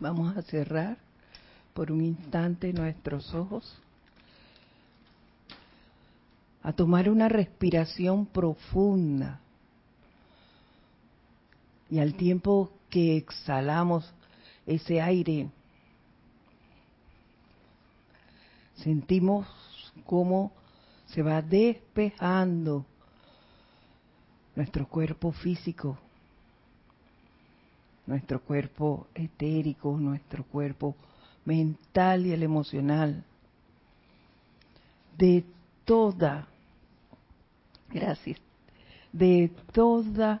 Vamos a cerrar por un instante nuestros ojos, a tomar una respiración profunda. Y al tiempo que exhalamos ese aire, sentimos cómo se va despejando nuestro cuerpo físico nuestro cuerpo etérico, nuestro cuerpo mental y el emocional, de toda, gracias, de toda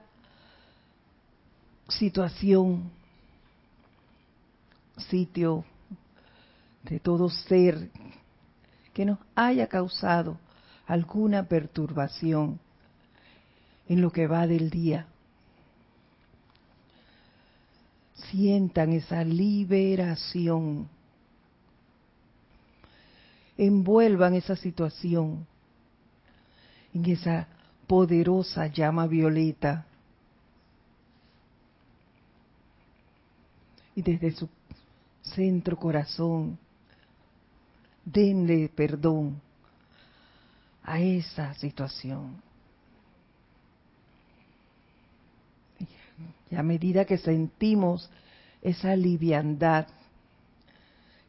situación, sitio, de todo ser que nos haya causado alguna perturbación en lo que va del día sientan esa liberación. Envuelvan esa situación en esa poderosa llama violeta. Y desde su centro corazón, denle perdón a esa situación. Y a medida que sentimos esa liviandad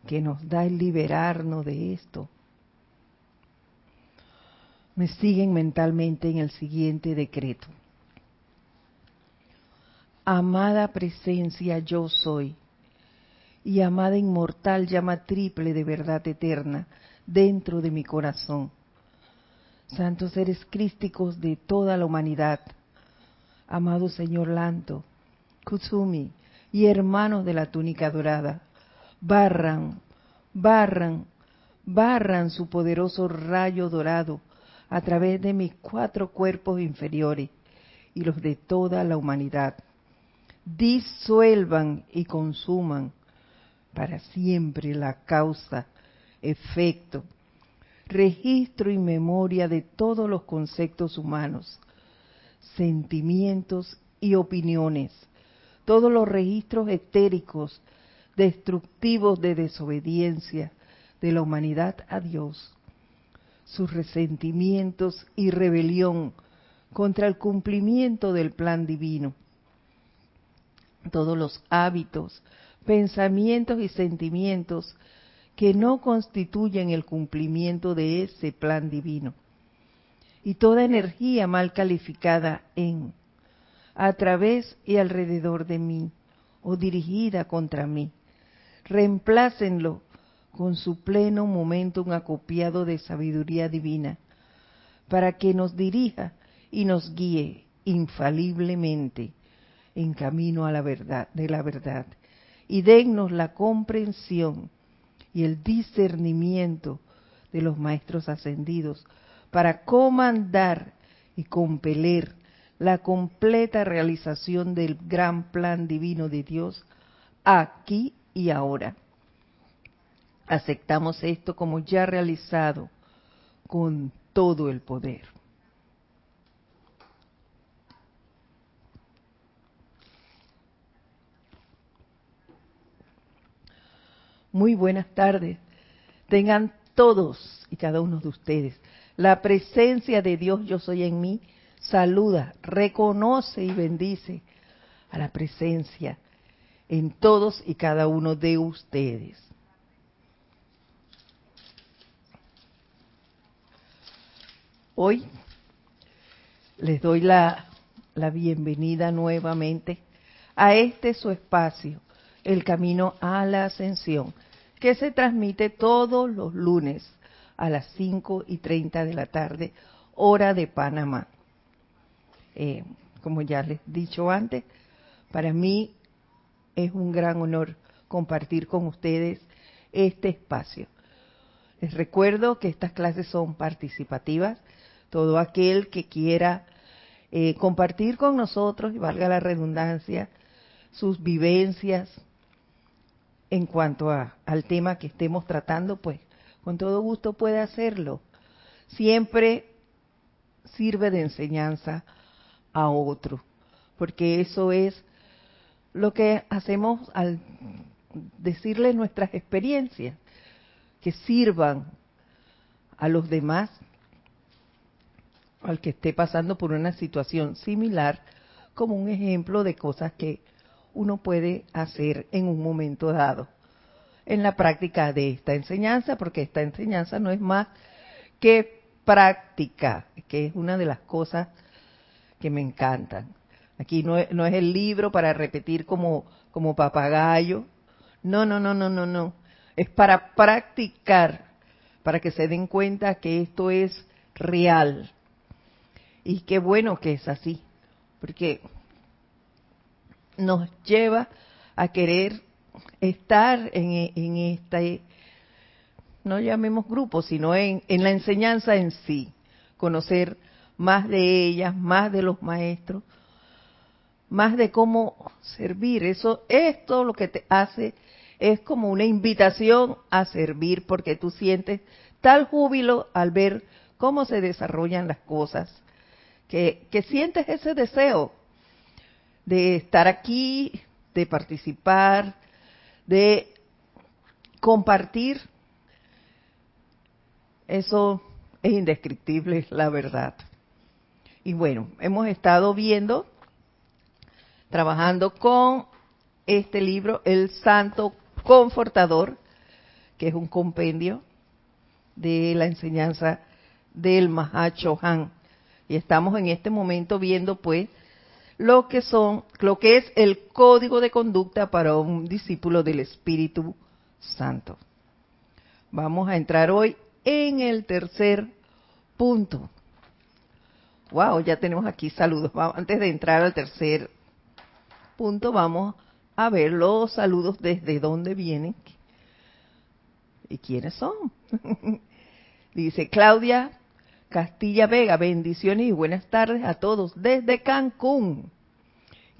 que nos da el liberarnos de esto, me siguen mentalmente en el siguiente decreto. Amada presencia yo soy y amada inmortal llama triple de verdad eterna dentro de mi corazón. Santos seres crísticos de toda la humanidad, amado Señor Lanto, Kutsumi y hermanos de la túnica dorada, barran, barran, barran su poderoso rayo dorado a través de mis cuatro cuerpos inferiores y los de toda la humanidad. Disuelvan y consuman para siempre la causa, efecto, registro y memoria de todos los conceptos humanos, sentimientos y opiniones, todos los registros etéricos destructivos de desobediencia de la humanidad a Dios, sus resentimientos y rebelión contra el cumplimiento del plan divino, todos los hábitos, pensamientos y sentimientos que no constituyen el cumplimiento de ese plan divino, y toda energía mal calificada en a través y alrededor de mí o dirigida contra mí. Reemplácenlo con su pleno momentum acopiado de sabiduría divina, para que nos dirija y nos guíe infaliblemente en camino a la verdad, de la verdad, y dennos la comprensión y el discernimiento de los maestros ascendidos para comandar y compeler la completa realización del gran plan divino de Dios aquí y ahora. Aceptamos esto como ya realizado con todo el poder. Muy buenas tardes. Tengan todos y cada uno de ustedes la presencia de Dios yo soy en mí saluda, reconoce y bendice a la presencia en todos y cada uno de ustedes. Hoy les doy la, la bienvenida nuevamente a este su espacio, el camino a la ascensión, que se transmite todos los lunes a las 5 y 30 de la tarde, hora de Panamá. Eh, como ya les he dicho antes, para mí es un gran honor compartir con ustedes este espacio. Les recuerdo que estas clases son participativas. Todo aquel que quiera eh, compartir con nosotros, y valga la redundancia, sus vivencias en cuanto al tema que estemos tratando, pues con todo gusto puede hacerlo. Siempre sirve de enseñanza a otro, porque eso es lo que hacemos al decirles nuestras experiencias que sirvan a los demás, al que esté pasando por una situación similar, como un ejemplo de cosas que uno puede hacer en un momento dado en la práctica de esta enseñanza, porque esta enseñanza no es más que práctica, que es una de las cosas que me encantan. Aquí no es, no es el libro para repetir como, como papagayo. No, no, no, no, no, no. Es para practicar, para que se den cuenta que esto es real. Y qué bueno que es así, porque nos lleva a querer estar en, en este, no llamemos grupo, sino en, en la enseñanza en sí, conocer más de ellas, más de los maestros, más de cómo servir. Eso, esto lo que te hace es como una invitación a servir porque tú sientes tal júbilo al ver cómo se desarrollan las cosas, que, que sientes ese deseo de estar aquí, de participar, de compartir. Eso es indescriptible, la verdad. Y bueno, hemos estado viendo, trabajando con este libro, El Santo Confortador, que es un compendio de la enseñanza del Mahacho Han. Y estamos en este momento viendo pues lo que son, lo que es el código de conducta para un discípulo del Espíritu Santo. Vamos a entrar hoy en el tercer punto. Wow, ya tenemos aquí saludos. Antes de entrar al tercer punto, vamos a ver los saludos desde dónde vienen y quiénes son. Dice Claudia Castilla Vega, bendiciones y buenas tardes a todos desde Cancún,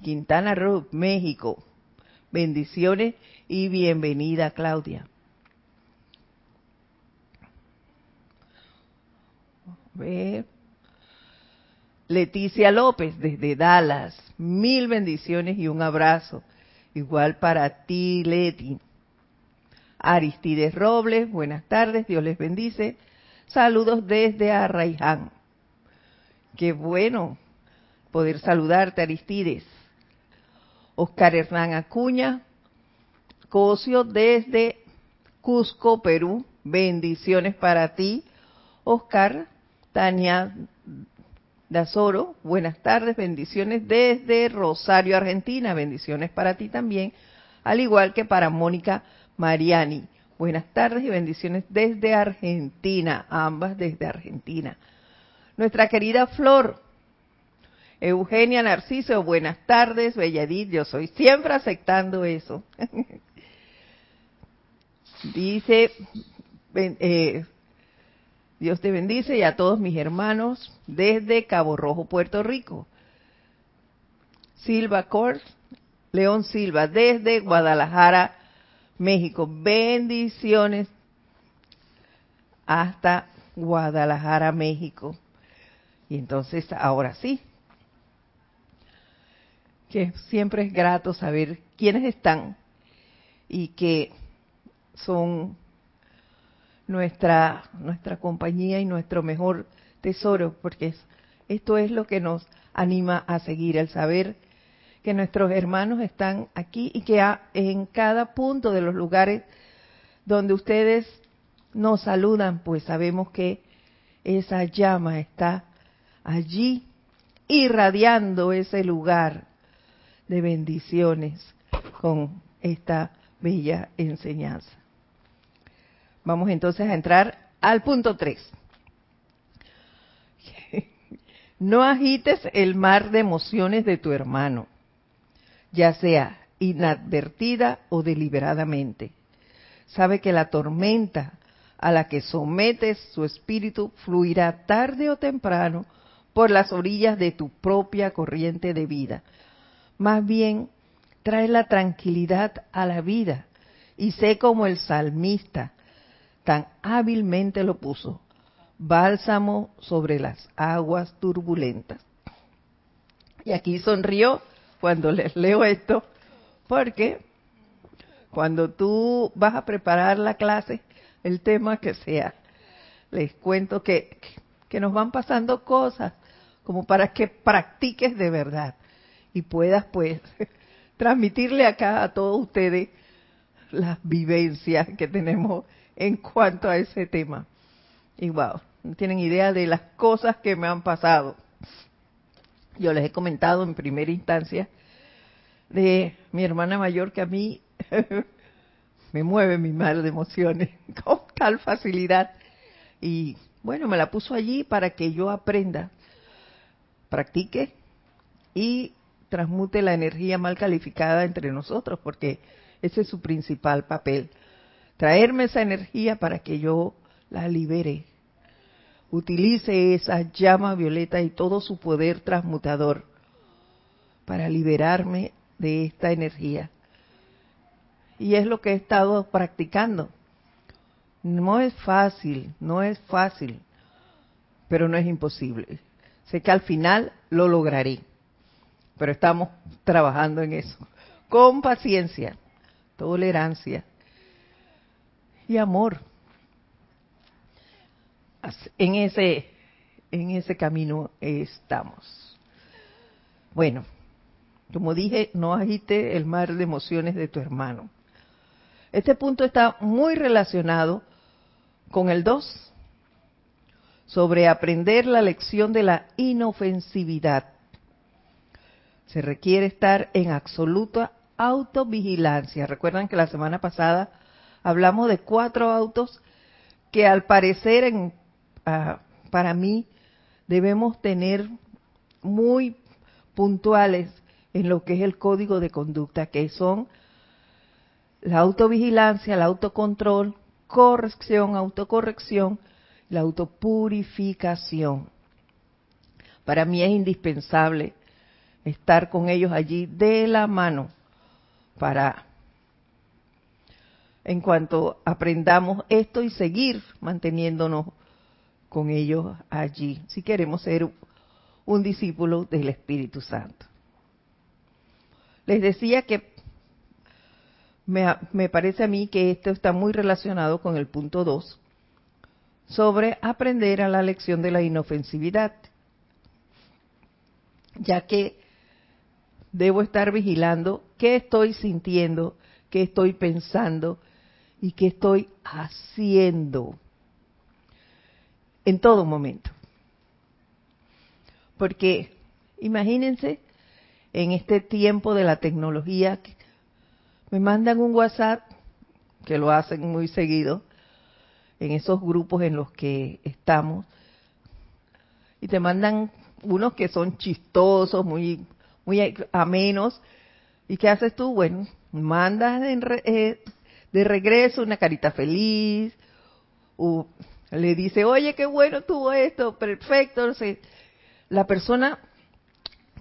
Quintana Roo, México. Bendiciones y bienvenida, Claudia. ver. Leticia López desde Dallas, mil bendiciones y un abrazo. Igual para ti, Leti. Aristides Robles, buenas tardes, Dios les bendice. Saludos desde Arraiján. Qué bueno poder saludarte, Aristides. Oscar Hernán Acuña, Cosio desde Cusco, Perú. Bendiciones para ti, Oscar. Tania Dazoro, buenas tardes, bendiciones desde Rosario, Argentina, bendiciones para ti también, al igual que para Mónica Mariani. Buenas tardes y bendiciones desde Argentina, ambas desde Argentina. Nuestra querida Flor, Eugenia Narciso, buenas tardes, Belladit, yo soy siempre aceptando eso. Dice, eh, Dios te bendice y a todos mis hermanos desde Cabo Rojo, Puerto Rico. Silva Cort, León Silva, desde Guadalajara, México. Bendiciones hasta Guadalajara, México. Y entonces, ahora sí, que siempre es grato saber quiénes están y que son nuestra, nuestra compañía y nuestro mejor tesoro, porque esto es lo que nos anima a seguir, el saber que nuestros hermanos están aquí y que en cada punto de los lugares donde ustedes nos saludan, pues sabemos que esa llama está allí irradiando ese lugar de bendiciones con esta bella enseñanza. Vamos entonces a entrar al punto 3. No agites el mar de emociones de tu hermano, ya sea inadvertida o deliberadamente. Sabe que la tormenta a la que sometes su espíritu fluirá tarde o temprano por las orillas de tu propia corriente de vida. Más bien, trae la tranquilidad a la vida y sé como el salmista, tan hábilmente lo puso, bálsamo sobre las aguas turbulentas. Y aquí sonrió cuando les leo esto, porque cuando tú vas a preparar la clase, el tema que sea, les cuento que, que nos van pasando cosas como para que practiques de verdad y puedas pues transmitirle acá a todos ustedes las vivencias que tenemos en cuanto a ese tema. Y wow, no tienen idea de las cosas que me han pasado. Yo les he comentado en primera instancia de mi hermana mayor que a mí me mueve mi mar de emociones con tal facilidad. Y bueno, me la puso allí para que yo aprenda, practique y transmute la energía mal calificada entre nosotros, porque ese es su principal papel. Traerme esa energía para que yo la libere. Utilice esa llama violeta y todo su poder transmutador para liberarme de esta energía. Y es lo que he estado practicando. No es fácil, no es fácil, pero no es imposible. Sé que al final lo lograré pero estamos trabajando en eso. Con paciencia, tolerancia y amor. En ese, en ese camino estamos. Bueno, como dije, no agite el mar de emociones de tu hermano. Este punto está muy relacionado con el 2, sobre aprender la lección de la inofensividad se requiere estar en absoluta autovigilancia. Recuerdan que la semana pasada hablamos de cuatro autos que al parecer en, ah, para mí debemos tener muy puntuales en lo que es el código de conducta, que son la autovigilancia, el autocontrol, corrección, autocorrección, la autopurificación. Para mí es indispensable estar con ellos allí de la mano para en cuanto aprendamos esto y seguir manteniéndonos con ellos allí, si queremos ser un discípulo del Espíritu Santo. Les decía que me, me, parece a mí que esto está muy relacionado con el punto 2 sobre aprender a la lección de la inofensividad, ya que debo estar vigilando qué estoy sintiendo, qué estoy pensando y qué estoy haciendo en todo momento. Porque imagínense en este tiempo de la tecnología, me mandan un WhatsApp, que lo hacen muy seguido, en esos grupos en los que estamos, y te mandan unos que son chistosos, muy muy amenos. ¿Y qué haces tú? Bueno, mandas eh, de, regreso una carita feliz, o le dice, oye, qué bueno tuvo esto, perfecto. La persona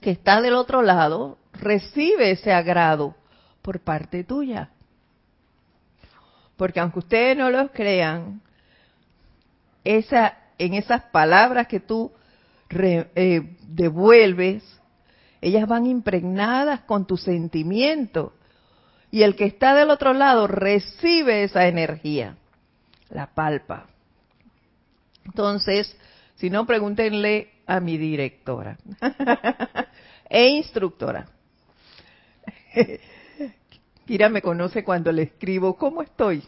que está del otro lado recibe ese agrado por parte tuya. Porque aunque ustedes no lo crean, esa, en esas palabras que tú eh, devuelves, ellas van impregnadas con tu sentimiento. Y el que está del otro lado recibe esa energía, la palpa. Entonces, si no, pregúntenle a mi directora e instructora. Kira me conoce cuando le escribo, ¿cómo estoy?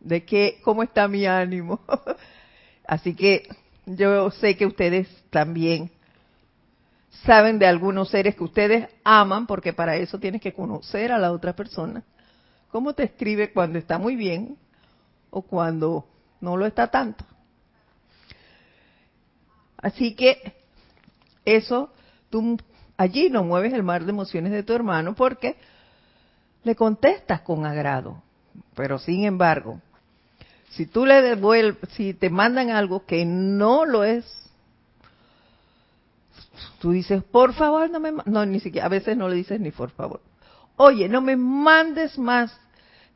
¿De qué? ¿Cómo está mi ánimo? Así que yo sé que ustedes también saben de algunos seres que ustedes aman, porque para eso tienes que conocer a la otra persona. ¿Cómo te escribe cuando está muy bien o cuando no lo está tanto? Así que eso, tú allí no mueves el mar de emociones de tu hermano porque le contestas con agrado. Pero sin embargo, si tú le devuelves, si te mandan algo que no lo es Tú dices, por favor, no me... No, ni siquiera, a veces no le dices ni por favor. Oye, no me mandes más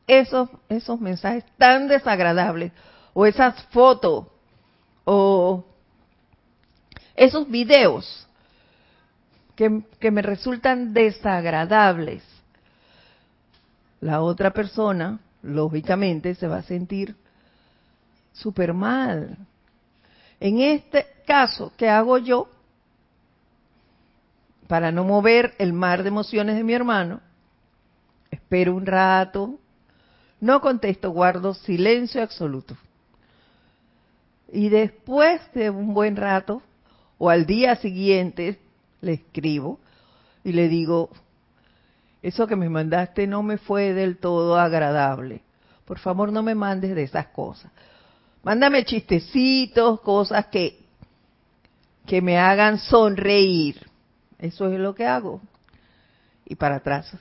esos, esos mensajes tan desagradables, o esas fotos, o esos videos que, me resultan desagradables. la otra persona, lógicamente, se va a sentir súper mal. En este caso, ¿qué hago yo? Para no mover el mar de emociones de mi hermano, espero un rato, no contesto, guardo silencio absoluto. Y después de un buen rato, o al día siguiente, le escribo y le digo, eso que me mandaste no me fue del todo agradable. Por favor, no me mandes de esas cosas. Mándame chistecitos, cosas que, que me hagan sonreír. Eso es lo que hago. Y para atrás.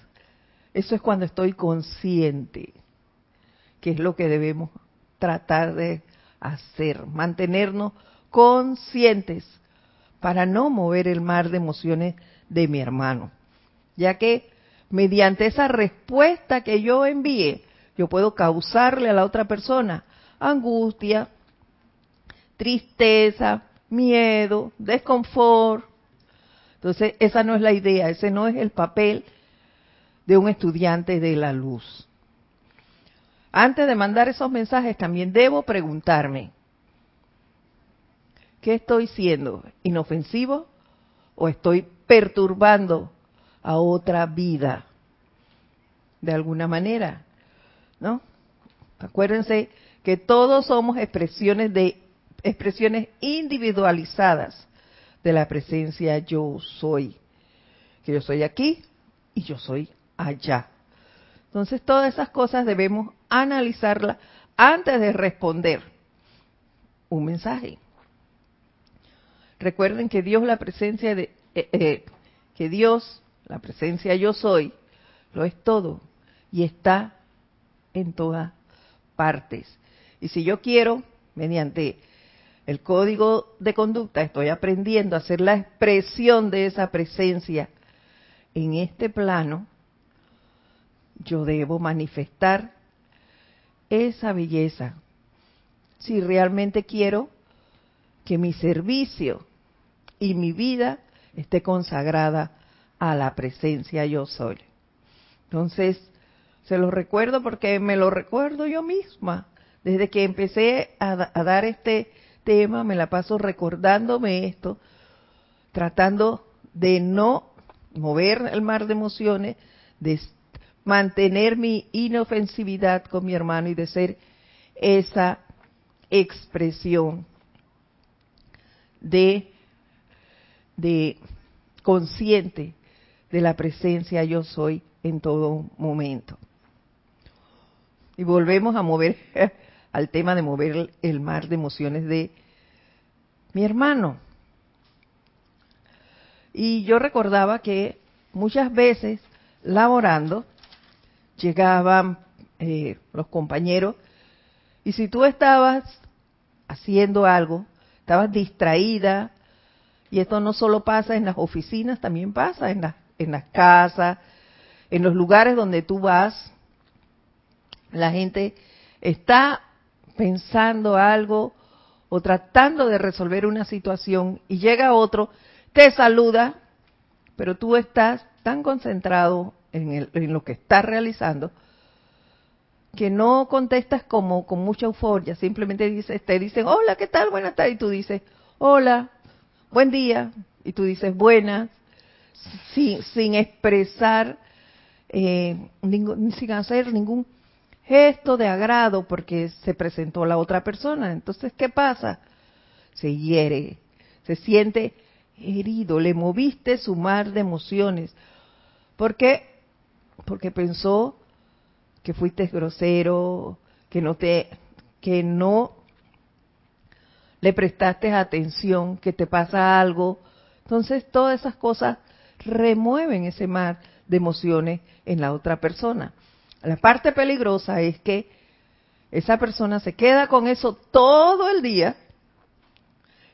Eso es cuando estoy consciente, que es lo que debemos tratar de hacer, mantenernos conscientes para no mover el mar de emociones de mi hermano, ya que mediante esa respuesta que yo envíe, yo puedo causarle a la otra persona angustia, tristeza, miedo, desconfort. Entonces, esa no es la idea, ese no es el papel de un estudiante de la luz. Antes de mandar esos mensajes, también debo preguntarme, ¿qué estoy siendo? ¿Inofensivo o estoy perturbando a otra vida? De alguna manera, ¿no? Acuérdense que todos somos expresiones de expresiones individualizadas de la presencia yo soy. Que yo soy aquí y yo soy allá. Entonces todas esas cosas debemos analizarlas antes de responder un mensaje. Recuerden que Dios, la presencia de, eh, eh, que Dios, la presencia yo soy, lo es todo y está en todas partes. Y si yo quiero, mediante el código de conducta, estoy aprendiendo a hacer la expresión de esa presencia en este plano, yo debo manifestar esa belleza. Si realmente quiero que mi servicio y mi vida esté consagrada a la presencia yo soy. Entonces, se lo recuerdo porque me lo recuerdo yo misma. Desde que empecé a, dar este tema, me la paso recordándome esto, tratando de no mover el mar de emociones, de mantener mi inofensividad con mi hermano y de ser esa expresión de, de consciente de la presencia yo soy en todo momento. Y volvemos a mover al tema de mover el mar de emociones de mi hermano. Y yo recordaba que muchas veces laborando llegaban eh, los compañeros y si tú estabas haciendo algo, estabas distraída, y esto no solo pasa en las oficinas, también pasa en, en las casas, en los lugares donde tú vas, la gente está pensando algo o tratando de resolver una situación y llega otro, te saluda, pero tú estás tan concentrado en, lo que estás realizando que no contestas como con mucha euforia, simplemente dices, te dicen, hola, ¿qué tal? Buenas tardes, y tú dices, hola, buen día, y tú dices, buenas, sin, sin expresar, eh, sin hacer ningún gesto de agrado porque se presentó la otra persona. Entonces, ¿qué pasa? Se hiere, se siente herido, le moviste su mar de emociones. ¿Por qué? Porque pensó que fuiste grosero, que no te que no le prestaste atención, que te pasa algo. Entonces, todas esas cosas remueven ese mar de emociones en la otra persona. La parte peligrosa es que esa persona se queda con eso todo el día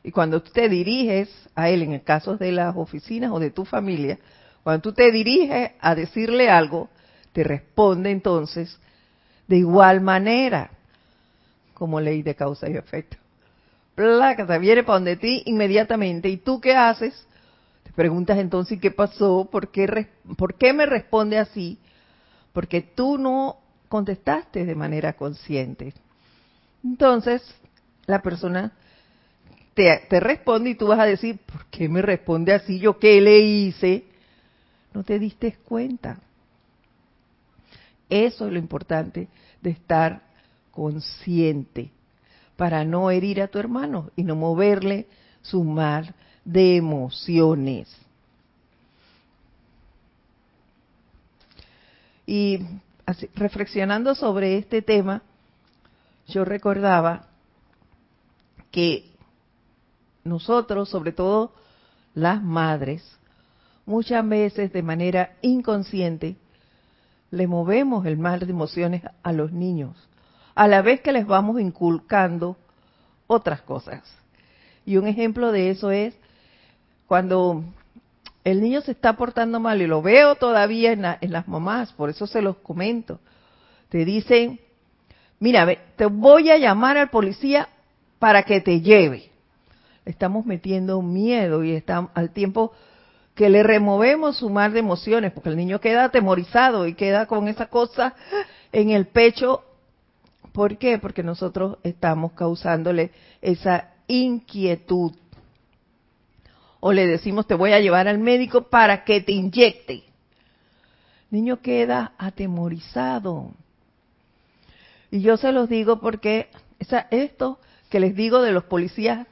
y cuando tú te diriges a él, en el caso de las oficinas o de tu familia, cuando tú te diriges a decirle algo, te responde entonces de igual manera, como ley de causa y efecto. Placa, viene para donde ti inmediatamente. ¿Y tú qué haces? Te preguntas entonces qué pasó, por qué, por qué me responde así, porque tú no contestaste de manera consciente. Entonces, la persona te, te, responde y tú vas a decir, ¿por qué me responde así? ¿Yo qué le hice? No te diste cuenta. Eso es lo importante de estar consciente para no herir a tu hermano y no moverle su mar de emociones. Y reflexionando sobre este tema, yo recordaba que nosotros, sobre todo las madres, muchas veces de manera inconsciente, le movemos el mar de emociones a los niños, a la vez que les vamos inculcando otras cosas. Y un ejemplo de eso es cuando el niño se está portando mal, y lo veo todavía en, las mamás, por eso se los comento, te dicen, mira, te voy a llamar al policía para que te lleve. Estamos metiendo miedo y está al tiempo que le removemos su mar de emociones, porque el niño queda atemorizado y queda con esa cosa en el pecho. ¿Por qué? Porque nosotros estamos causándole esa inquietud. O le decimos, te voy a llevar al médico para que te inyecte. El niño queda atemorizado. Y yo se los digo porque esto que les digo de los policías,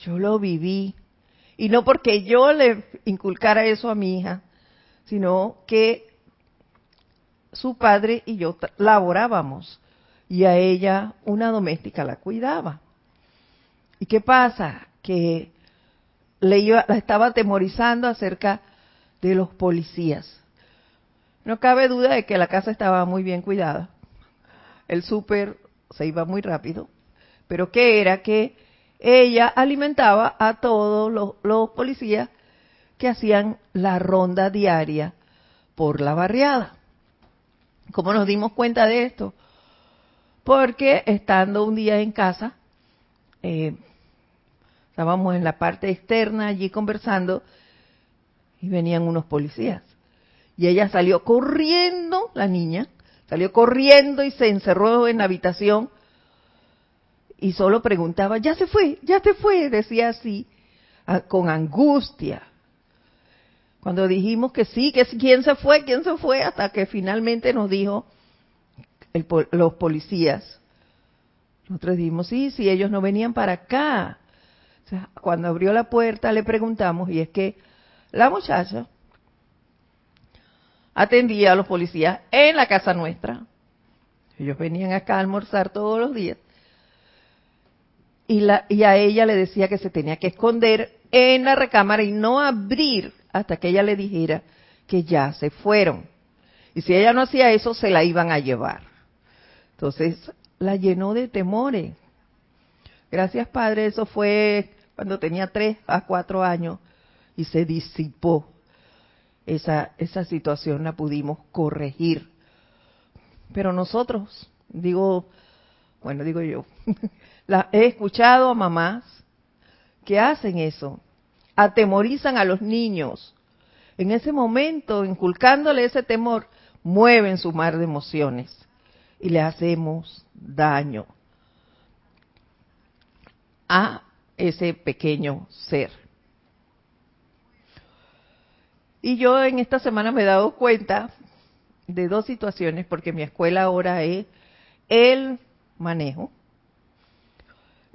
yo lo viví y no porque yo le inculcara eso a mi hija, sino que su padre y yo laborábamos y a ella una doméstica la cuidaba. ¿Y qué pasa? Que le iba, la estaba atemorizando acerca de los policías. No cabe duda de que la casa estaba muy bien cuidada. El súper se iba muy rápido. Pero ¿qué era? Que ella alimentaba a todos los, policías que hacían la ronda diaria por la barriada. ¿Cómo nos dimos cuenta de esto? Porque estando un día en casa, eh, estábamos en la parte externa allí conversando y venían unos policías. Y ella salió corriendo, la niña, salió corriendo y se encerró en la habitación y solo preguntaba, ya se fue, ya se fue, decía así, con angustia. Cuando dijimos que sí, que quién se fue, quién se fue, hasta que finalmente nos dijo los policías. Nosotros dijimos, sí, sí, ellos no venían para acá. cuando abrió la puerta le preguntamos, y es que la muchacha atendía a los policías en la casa nuestra. Ellos venían acá a almorzar todos los días y, la, y a ella le decía que se tenía que esconder en la recámara y no abrir hasta que ella le dijera que ya se fueron. Y si ella no hacía eso, se la iban a llevar. Entonces, la llenó de temores. Gracias, Padre, eso fue cuando tenía tres a cuatro años y se disipó. Esa, esa situación la pudimos corregir. Pero nosotros, digo, bueno, digo yo, La, he escuchado a mamás que hacen eso, atemorizan a los niños. En ese momento, inculcándole ese temor, mueven su mar de emociones y le hacemos daño a ese pequeño ser. Y yo en esta semana me he dado cuenta de dos situaciones, porque mi escuela ahora es el manejo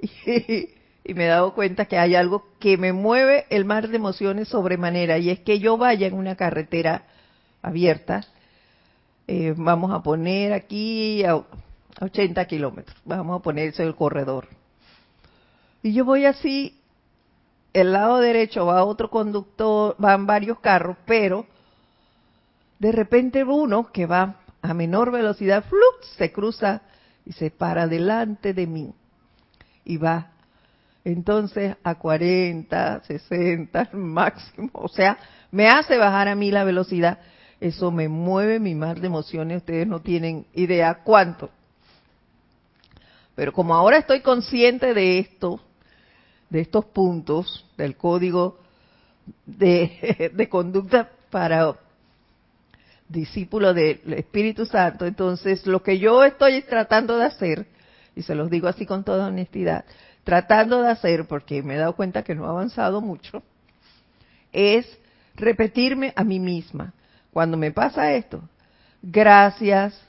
y, me he dado cuenta que hay algo que me mueve el mar de emociones sobremanera y es que yo vaya en una carretera abierta, eh, vamos a poner aquí a 80 kilómetros, vamos a poner eso el corredor. Y yo voy así, el lado derecho va otro conductor, van varios carros, pero de repente uno que va a menor velocidad, se cruza y se para delante de mí y va entonces a 40, 60 máximo, o sea, me hace bajar a mí la velocidad, eso me mueve mi mar de emociones, ustedes no tienen idea cuánto. Pero como ahora estoy consciente de esto, de estos puntos del código de, de conducta para discípulo del Espíritu Santo, entonces lo que yo estoy tratando de hacer, y se los digo así con toda honestidad, tratando de hacer, porque me he dado cuenta que no he avanzado mucho, es repetirme a mí misma. Cuando me pasa esto, gracias,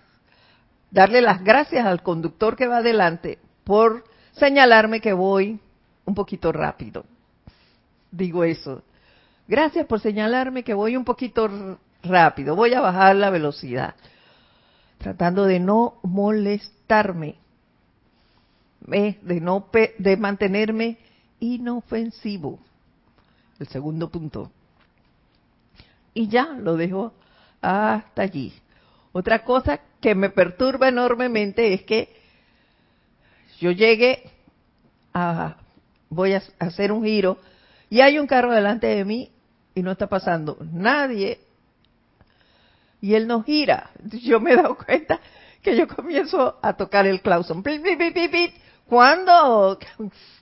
darle las gracias al conductor que va adelante por señalarme que voy un poquito rápido. Digo eso. Gracias por señalarme que voy un poquito rápido. Voy a bajar la velocidad. Tratando de no molestarme. De, no, de mantenerme inofensivo. El segundo punto. Y ya lo dejo hasta allí. Otra cosa que me perturba enormemente es que yo llegue a, voy a hacer un giro y hay un carro delante de mí y no está pasando nadie y él no gira. Yo me he dado cuenta que yo comienzo a tocar el clauson. ¿Cuándo?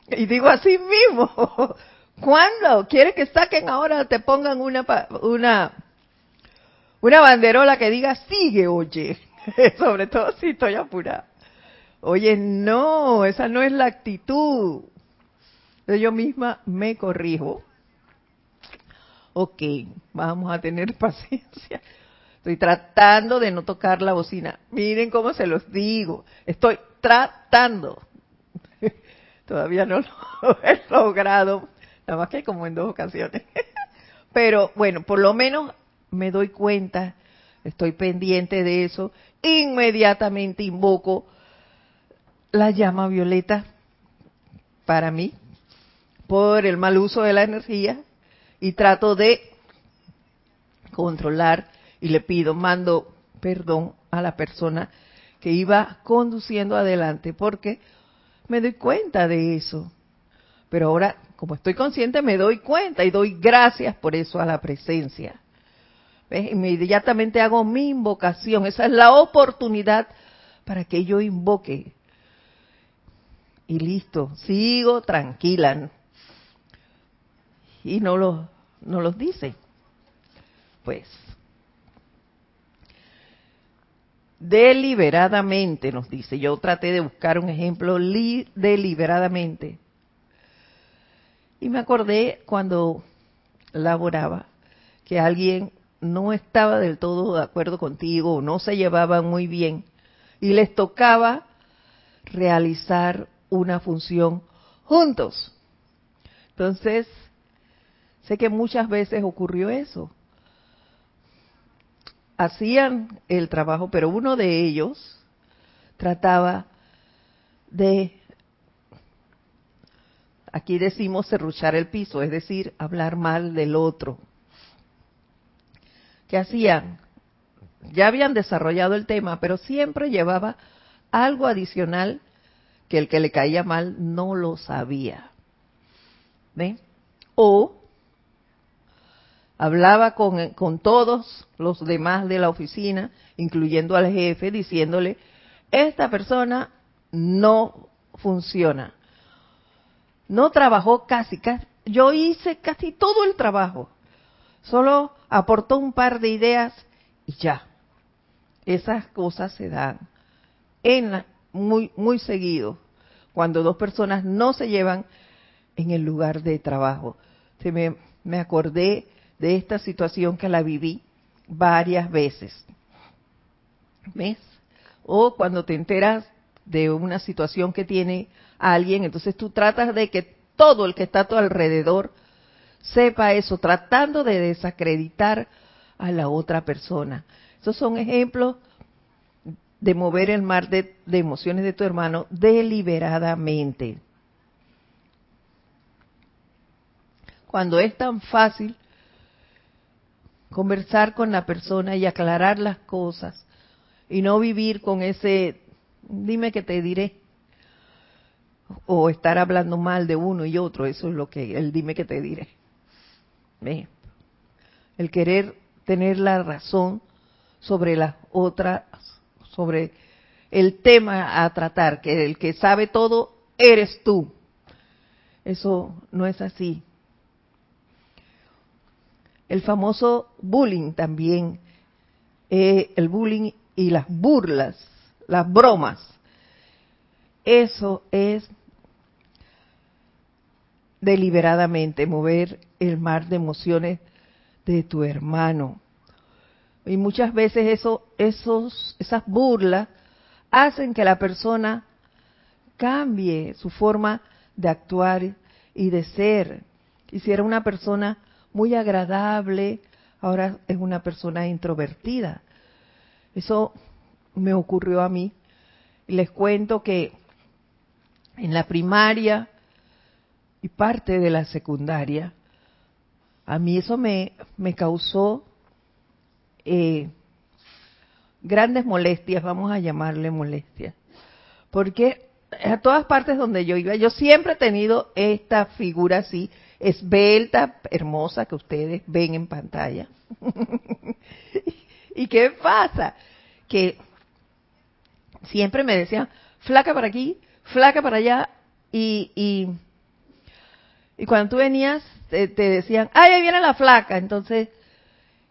Y digo así mismo. ¿Cuándo? ¿Quiere que saquen ahora, te pongan una, una, una banderola que diga sigue, oye? Sobre todo si estoy apurada. Oye, no, esa no es la actitud. Yo misma me corrijo. Ok, vamos a tener paciencia. Estoy tratando de no tocar la bocina. Miren cómo se los digo. Estoy tratando. Todavía no lo he logrado. Nada más que como en dos ocasiones. Pero bueno, por lo menos me doy cuenta, estoy pendiente de eso. Inmediatamente invoco la llama violeta para mí por el mal uso de la energía y trato de controlar y le pido, mando perdón a la persona que iba conduciendo adelante porque me doy cuenta de eso. Pero ahora, como estoy consciente, me doy cuenta y doy gracias por eso a la presencia. Inmediatamente hago mi invocación. Esa es la oportunidad para que yo invoque. Y listo, sigo tranquila. Y no, lo, no los dice. Pues deliberadamente, nos dice. Yo traté de buscar un ejemplo deliberadamente. Y me acordé cuando laboraba que alguien no estaba del todo de acuerdo contigo o no se llevaban muy bien y les tocaba realizar una función juntos. Entonces, sé que muchas veces ocurrió eso hacían el trabajo, pero uno de ellos trataba de, aquí decimos serruchar el piso, es decir, hablar mal del otro. ¿Qué hacían? Ya habían desarrollado el tema, pero siempre llevaba algo adicional que el que le caía mal no lo sabía. ¿Ve? O hablaba con, con todos los demás de la oficina, incluyendo al jefe, diciéndole, esta persona no funciona. No trabajó casi, casi, yo hice casi todo el trabajo. Solo aportó un par de ideas y ya. Esas cosas se dan en muy muy seguido cuando dos personas no se llevan en el lugar de trabajo. Se me, me acordé de esta situación que la viví varias veces. ¿Ves? O cuando te enteras de una situación que tiene alguien, entonces tú tratas de que todo el que está a tu alrededor sepa eso, tratando de desacreditar a la otra persona. Esos son ejemplos de mover el mar de, de emociones de tu hermano deliberadamente. Cuando es tan fácil conversar con la persona y aclarar las cosas y no vivir con ese dime que te diré o estar hablando mal de uno y otro, eso es lo que el dime que te diré. El querer tener la razón sobre la otra, sobre el tema a tratar, que el que sabe todo eres tú. Eso no es así. El famoso bullying también eh, el bullying y las burlas, las bromas. Eso es deliberadamente mover el mar de emociones de tu hermano. Y muchas veces eso, esos, esas burlas hacen que la persona cambie su forma de actuar y de ser. Y si era una persona muy agradable, ahora es una persona introvertida. Eso me ocurrió a mí. Les cuento que en la primaria y parte de la secundaria, a mí eso me, me causó eh, grandes molestias, vamos a llamarle molestias, porque a todas partes donde yo iba, yo siempre he tenido esta figura así, esbelta, hermosa, que ustedes ven en pantalla. ¿Y qué pasa? Que siempre me decían, flaca para aquí, flaca para allá, y, y, y cuando tú venías, te, decían, ay, ahí viene la flaca. Entonces,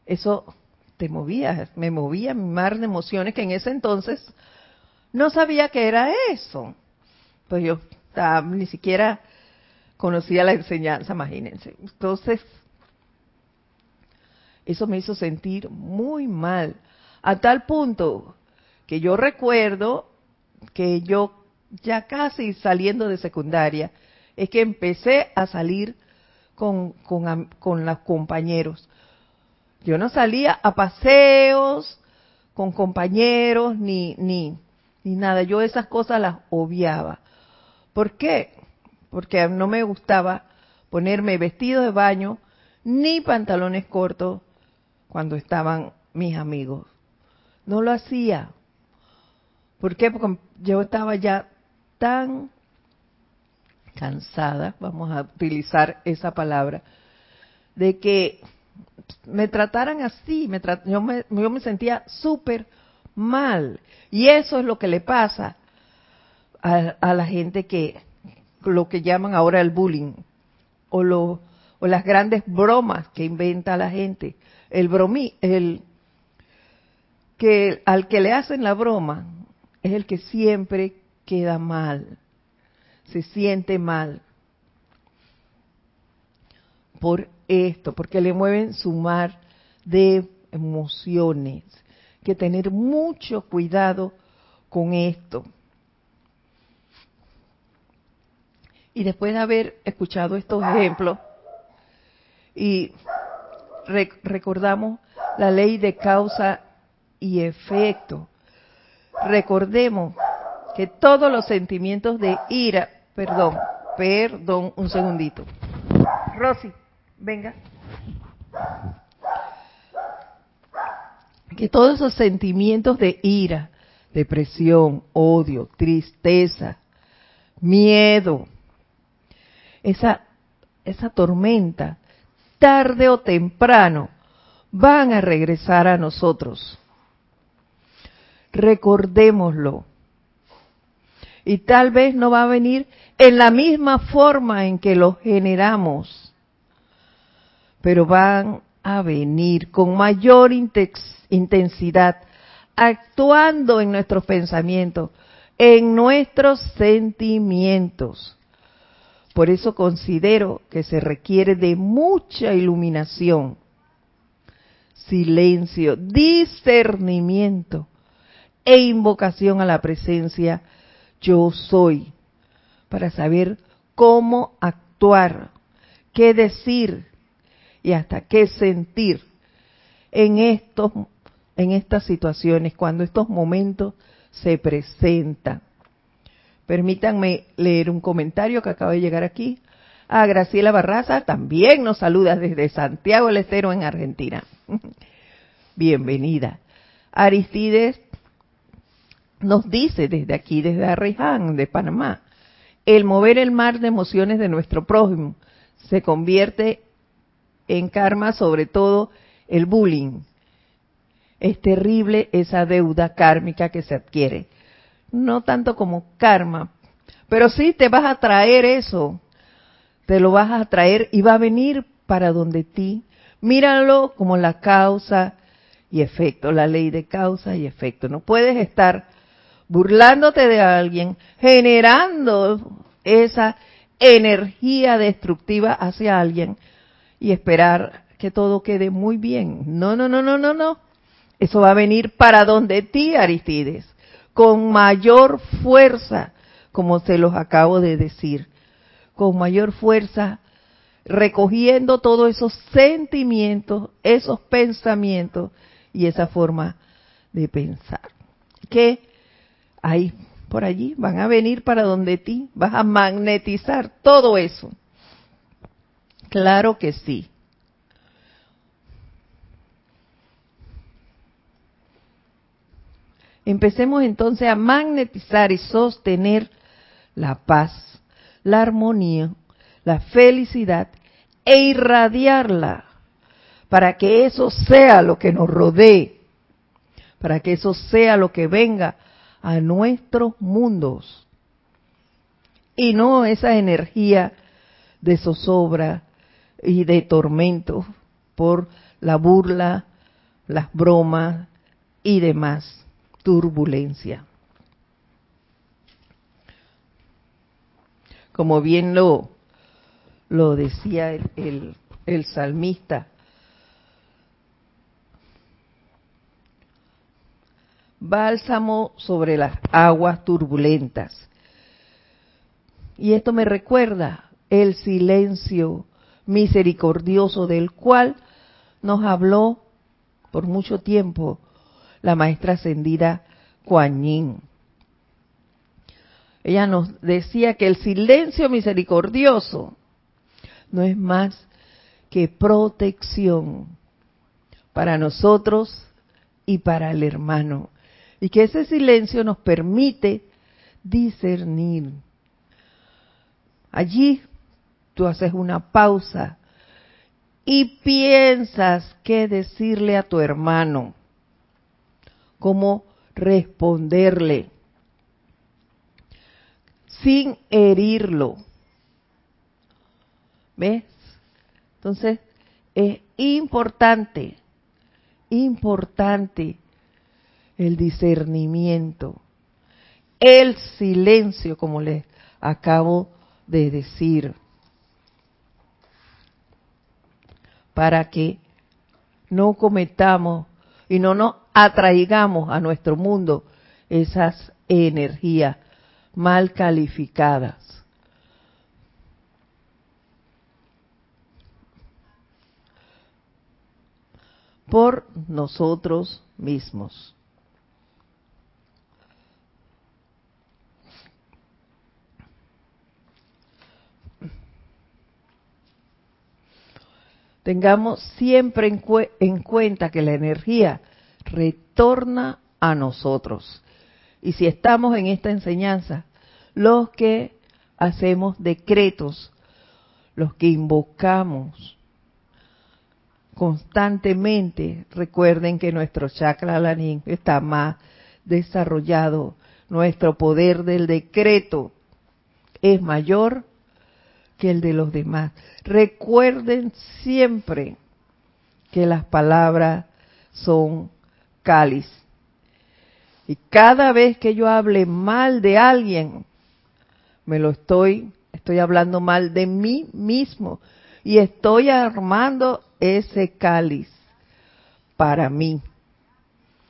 eso te movía, me movía mi mar de emociones que en ese entonces no sabía que era eso. Pues yo ni siquiera conocía la enseñanza, imagínense. Entonces, eso me hizo sentir muy mal, a tal punto que yo recuerdo que yo ya casi saliendo de secundaria, es que empecé a salir con, con, con los compañeros. Yo no salía a paseos con compañeros ni, ni, ni nada. Yo esas cosas las obviaba. ¿Por qué? Porque no me gustaba ponerme vestido de baño ni pantalones cortos cuando estaban mis amigos. No lo hacía. ¿Por qué? Porque yo estaba ya tan cansada, vamos a utilizar esa palabra, de que me trataran así, me yo, me, yo me sentía súper mal. Y eso es lo que le pasa a, la gente que lo que llaman ahora el bullying o, o las grandes bromas que inventa la gente. El bromí, el que al que le hacen la broma es el que siempre queda mal, se siente mal por esto, porque le mueven su mar de emociones. Que tener mucho cuidado con esto. Y después de haber escuchado estos ejemplos y recordamos la ley de causa y efecto, recordemos que todos los sentimientos de ira, perdón, perdón, un segundito. Rosy, venga. Que todos esos sentimientos de ira, depresión, odio, tristeza, miedo, esa, esa tormenta, tarde o temprano, van a regresar a nosotros. Recordémoslo. Y tal vez no va a venir en la misma forma en que lo generamos, pero van a venir con mayor intensidad, actuando en nuestros pensamientos, en nuestros sentimientos. Por eso considero que se requiere de mucha iluminación, silencio, discernimiento e invocación a la presencia yo soy, para saber cómo actuar, qué decir y hasta qué sentir en estos en estas situaciones cuando estos momentos se presentan. Permítanme leer un comentario que acaba de llegar aquí. A Graciela Barraza también nos saluda desde Santiago del Estero en Argentina. Bienvenida. Aristides nos dice desde aquí, desde Arreján, de Panamá, el mover el mar de emociones de nuestro prójimo se convierte en karma, sobre todo el bullying. Es terrible esa deuda kármica que se adquiere no tanto como karma, pero sí te vas a traer eso, te lo vas a traer y va a venir para donde ti. Míralo como la causa y efecto, la ley de causa y efecto. No puedes estar burlándote de alguien, generando esa energía destructiva hacia alguien y esperar que todo quede muy bien. No, no, no, no, no, no. Eso va a venir para donde ti, Aristides, con mayor fuerza, como se los acabo de decir, con mayor fuerza, recogiendo todos esos sentimientos, esos pensamientos y esa forma de pensar. Que ahí, por allí, van a venir para donde ti, vas a magnetizar todo eso. Claro que sí. Empecemos entonces a magnetizar y sostener la paz, la armonía, la felicidad e irradiarla para que eso sea lo que nos rodee, para que eso sea lo que venga a nuestros mundos y no esa energía de zozobra y de tormento por la burla, las bromas y demás turbulencia. Como bien lo, lo decía el, el, salmista, bálsamo sobre las aguas turbulentas. Y esto me recuerda el silencio misericordioso del cual nos habló por mucho tiempo la maestra ascendida Kuan Yin. Ella nos decía que el silencio misericordioso no es más que protección para nosotros y para el hermano. Y que ese silencio nos permite discernir. Allí tú haces una pausa y piensas qué decirle a tu hermano cómo responderle sin herirlo. ¿Ves? Entonces, es importante, importante el discernimiento, el silencio, como les acabo de decir, para que no cometamos y no nos atraigamos a nuestro mundo esas energías mal calificadas. por nosotros mismos. Tengamos siempre en, en cuenta que la energía retorna a nosotros. Y si estamos en esta enseñanza, los que hacemos decretos, los que invocamos constantemente, recuerden que nuestro chakra lanín está más desarrollado, nuestro poder del decreto es mayor que el de los demás. Recuerden siempre que las palabras son cáliz. Y cada vez que yo hable mal de alguien, me lo estoy, estoy hablando mal de mí mismo y estoy armando ese cáliz para mí.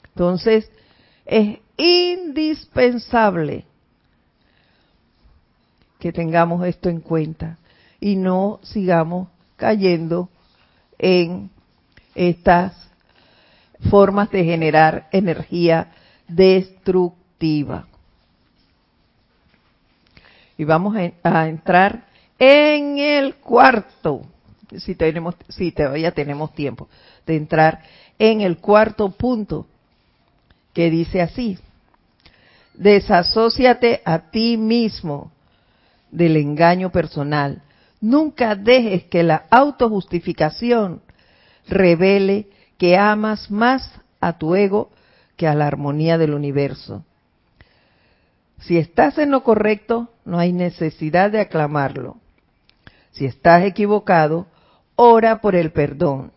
Entonces, es indispensable que tengamos esto en cuenta y no sigamos cayendo en estas formas de generar energía destructiva. Y vamos a, entrar en el cuarto, si tenemos, si todavía tenemos tiempo, de entrar en el cuarto punto, que dice así, desasóciate a ti mismo del engaño personal. Nunca dejes que la autojustificación revele que amas más a tu ego que a la armonía del universo. Si estás en lo correcto, no hay necesidad de aclamarlo. Si estás equivocado, ora por el perdón.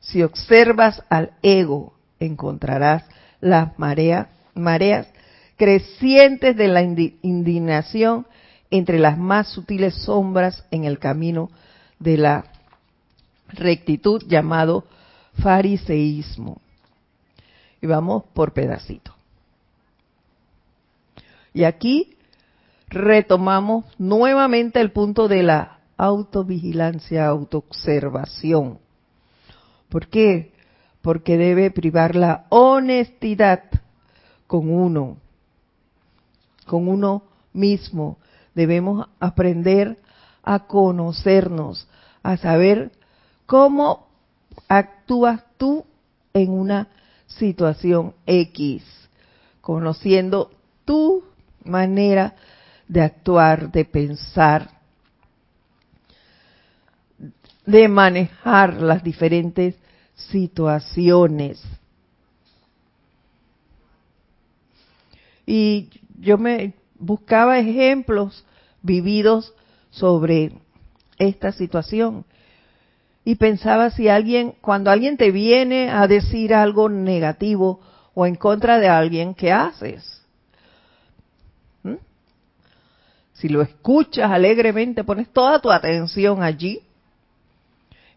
Si observas al ego, encontrarás las mareas, crecientes de la indignación entre las más sutiles sombras en el camino de la rectitud llamado fariseísmo. Y vamos por pedacito. Y aquí retomamos nuevamente el punto de la autovigilancia, autoobservación. ¿Por qué? Porque debe privar la honestidad con uno, con uno mismo. Debemos aprender a conocernos, a saber cómo actúas tú en una situación X, conociendo tu manera de actuar, de pensar, de manejar las diferentes situaciones. Y yo me buscaba ejemplos vividos sobre esta situación y pensaba si alguien, cuando alguien te viene a decir algo negativo o en contra de alguien, ¿qué haces? Si lo escuchas alegremente, pones toda tu atención allí,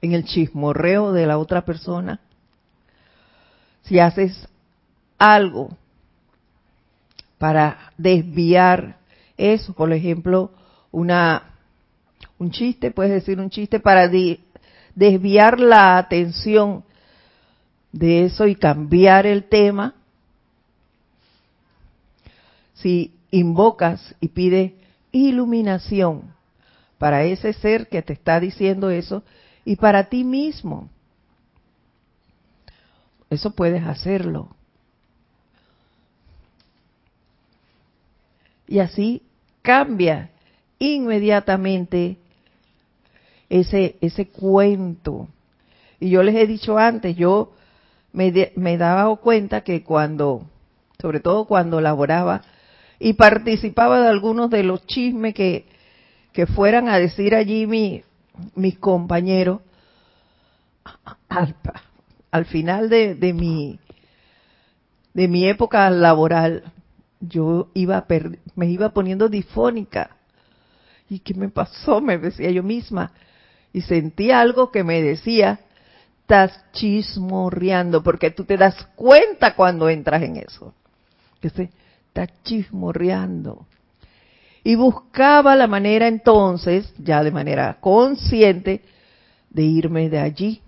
en el chismorreo de la otra persona. Si haces algo para desviar eso, por ejemplo, una un chiste, puedes decir un chiste para desviar la atención de eso y cambiar el tema. Si invocas y pides iluminación para ese ser que te está diciendo eso y para ti mismo. Eso puedes hacerlo. Y así cambia inmediatamente ese, ese cuento. Y yo les he dicho antes, yo me, me daba cuenta que cuando, sobre todo cuando laboraba y participaba de algunos de los chismes que, que fueran a decir allí mi, mis compañeros. Al, al final de, de, mi de mi época laboral, yo iba me iba poniendo difónica. ¿Y qué me pasó? Me decía yo misma. Y sentía algo que me decía, estás chismorreando, porque tú te das cuenta cuando entras en eso. Que está chismorreando. Y buscaba la manera entonces, ya de manera consciente, de irme de allí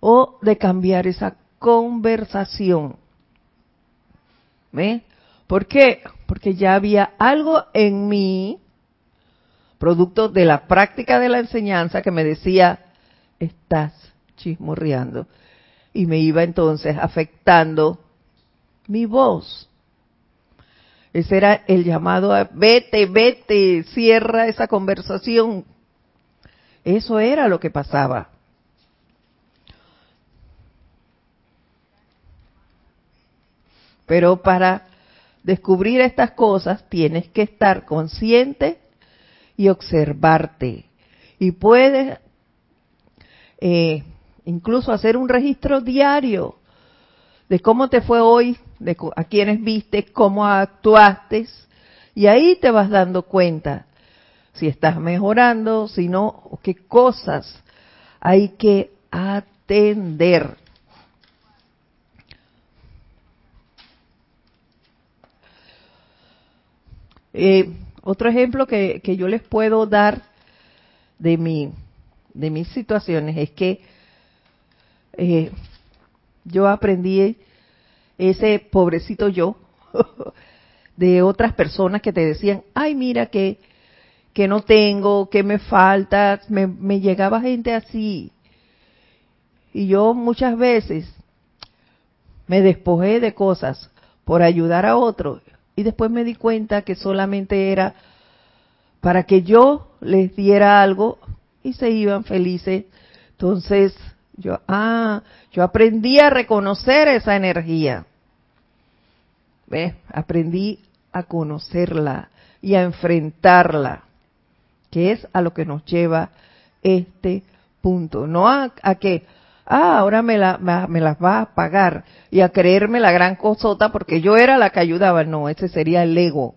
o de cambiar esa conversación. ¿Ve? ¿Por qué? Porque ya había algo en mí, producto de la práctica de la enseñanza, que me decía, estás chismorreando. Y me iba entonces afectando mi voz. Ese era el llamado a vete, vete, cierra esa conversación. Eso era lo que pasaba. Pero para descubrir estas cosas tienes que estar consciente y observarte. Y puedes eh, incluso hacer un registro diario de cómo te fue hoy, de a quienes viste, cómo actuaste, y ahí te vas dando cuenta si estás mejorando, si no, qué cosas hay que atender. Eh, otro ejemplo que, que, yo les puedo dar de mi de mis situaciones es que eh, yo aprendí ese pobrecito yo de otras personas que te decían, ay, mira que, que no tengo, que me falta, me, me llegaba gente así. Y yo muchas veces me despojé de cosas por ayudar a otros y después me di cuenta que solamente era para que yo les diera algo y se iban felices. Entonces, yo, ah, yo aprendí a reconocer esa energía. ¿Ves? Aprendí a conocerla y a enfrentarla, que es a lo que nos lleva este punto. No a, a que, ah, ahora me, la, me las va a pagar y a creerme la gran cosota porque yo era la que ayudaba. No, ese sería el ego.